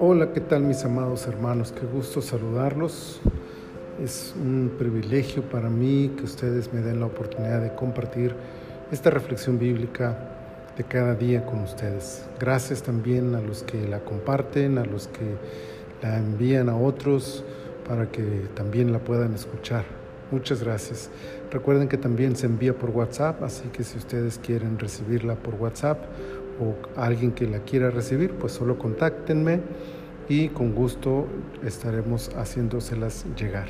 Hola, ¿qué tal mis amados hermanos? Qué gusto saludarlos. Es un privilegio para mí que ustedes me den la oportunidad de compartir esta reflexión bíblica de cada día con ustedes. Gracias también a los que la comparten, a los que la envían a otros para que también la puedan escuchar. Muchas gracias. Recuerden que también se envía por WhatsApp, así que si ustedes quieren recibirla por WhatsApp o alguien que la quiera recibir, pues solo contáctenme y con gusto estaremos haciéndoselas llegar.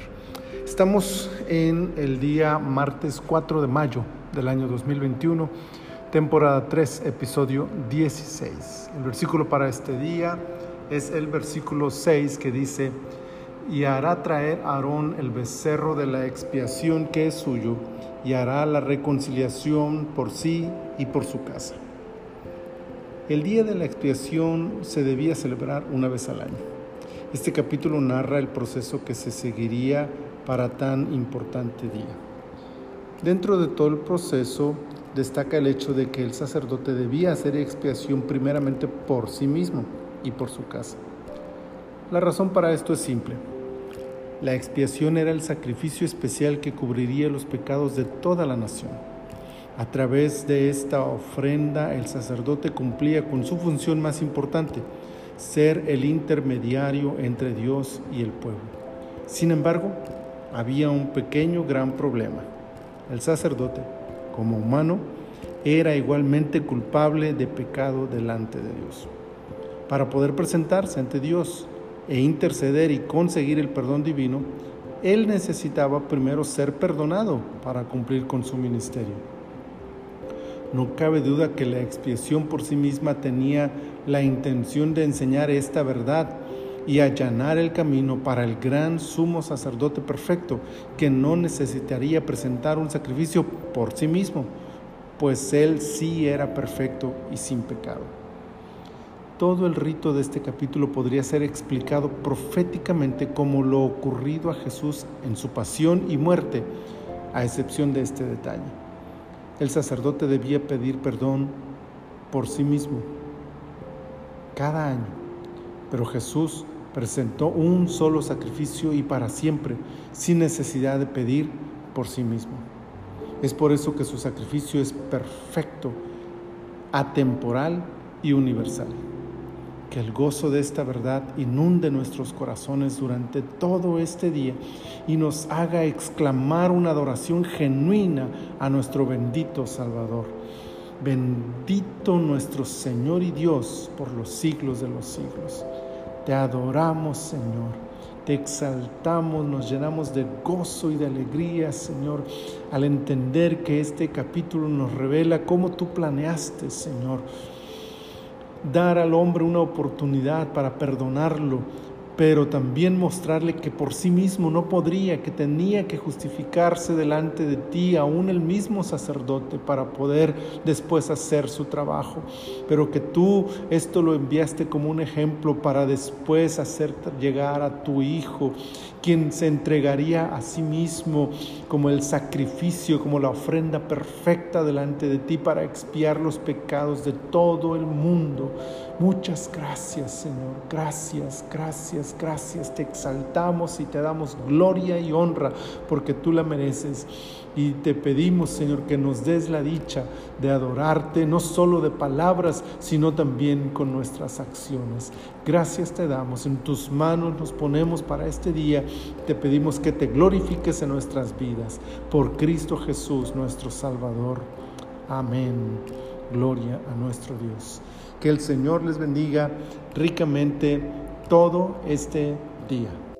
Estamos en el día martes 4 de mayo del año 2021, temporada 3, episodio 16. El versículo para este día es el versículo 6 que dice, y hará traer a Aarón el becerro de la expiación que es suyo, y hará la reconciliación por sí y por su casa. El día de la expiación se debía celebrar una vez al año. Este capítulo narra el proceso que se seguiría para tan importante día. Dentro de todo el proceso destaca el hecho de que el sacerdote debía hacer expiación primeramente por sí mismo y por su casa. La razón para esto es simple. La expiación era el sacrificio especial que cubriría los pecados de toda la nación. A través de esta ofrenda el sacerdote cumplía con su función más importante, ser el intermediario entre Dios y el pueblo. Sin embargo, había un pequeño gran problema. El sacerdote, como humano, era igualmente culpable de pecado delante de Dios. Para poder presentarse ante Dios e interceder y conseguir el perdón divino, él necesitaba primero ser perdonado para cumplir con su ministerio. No cabe duda que la expiación por sí misma tenía la intención de enseñar esta verdad y allanar el camino para el gran sumo sacerdote perfecto, que no necesitaría presentar un sacrificio por sí mismo, pues él sí era perfecto y sin pecado. Todo el rito de este capítulo podría ser explicado proféticamente como lo ocurrido a Jesús en su pasión y muerte, a excepción de este detalle el sacerdote debía pedir perdón por sí mismo cada año, pero Jesús presentó un solo sacrificio y para siempre, sin necesidad de pedir por sí mismo. Es por eso que su sacrificio es perfecto, atemporal y universal. Que el gozo de esta verdad inunde nuestros corazones durante todo este día y nos haga exclamar una adoración genuina a nuestro bendito Salvador. Bendito nuestro Señor y Dios por los siglos de los siglos. Te adoramos, Señor. Te exaltamos, nos llenamos de gozo y de alegría, Señor, al entender que este capítulo nos revela cómo tú planeaste, Señor, dar al hombre una oportunidad para perdonarlo, pero también mostrarle que por sí mismo no podría, que tenía que justificarse delante de ti, aún el mismo sacerdote, para poder después hacer su trabajo, pero que tú esto lo enviaste como un ejemplo para después hacer llegar a tu Hijo, quien se entregaría a sí mismo como el sacrificio, como la ofrenda perfecta delante de ti para expiar los pecados de todo el mundo. Muchas gracias, Señor, gracias, gracias gracias, Te exaltamos y te damos gloria y honra porque tú la mereces. Y te pedimos, Señor, que nos des la dicha de adorarte, no solo de palabras, sino también con nuestras acciones. Gracias te damos, en tus manos nos ponemos para este día. Te pedimos que te glorifiques en nuestras vidas. Por Cristo Jesús, nuestro Salvador. Amén. Gloria a nuestro Dios. Que el Señor les bendiga ricamente todo este día.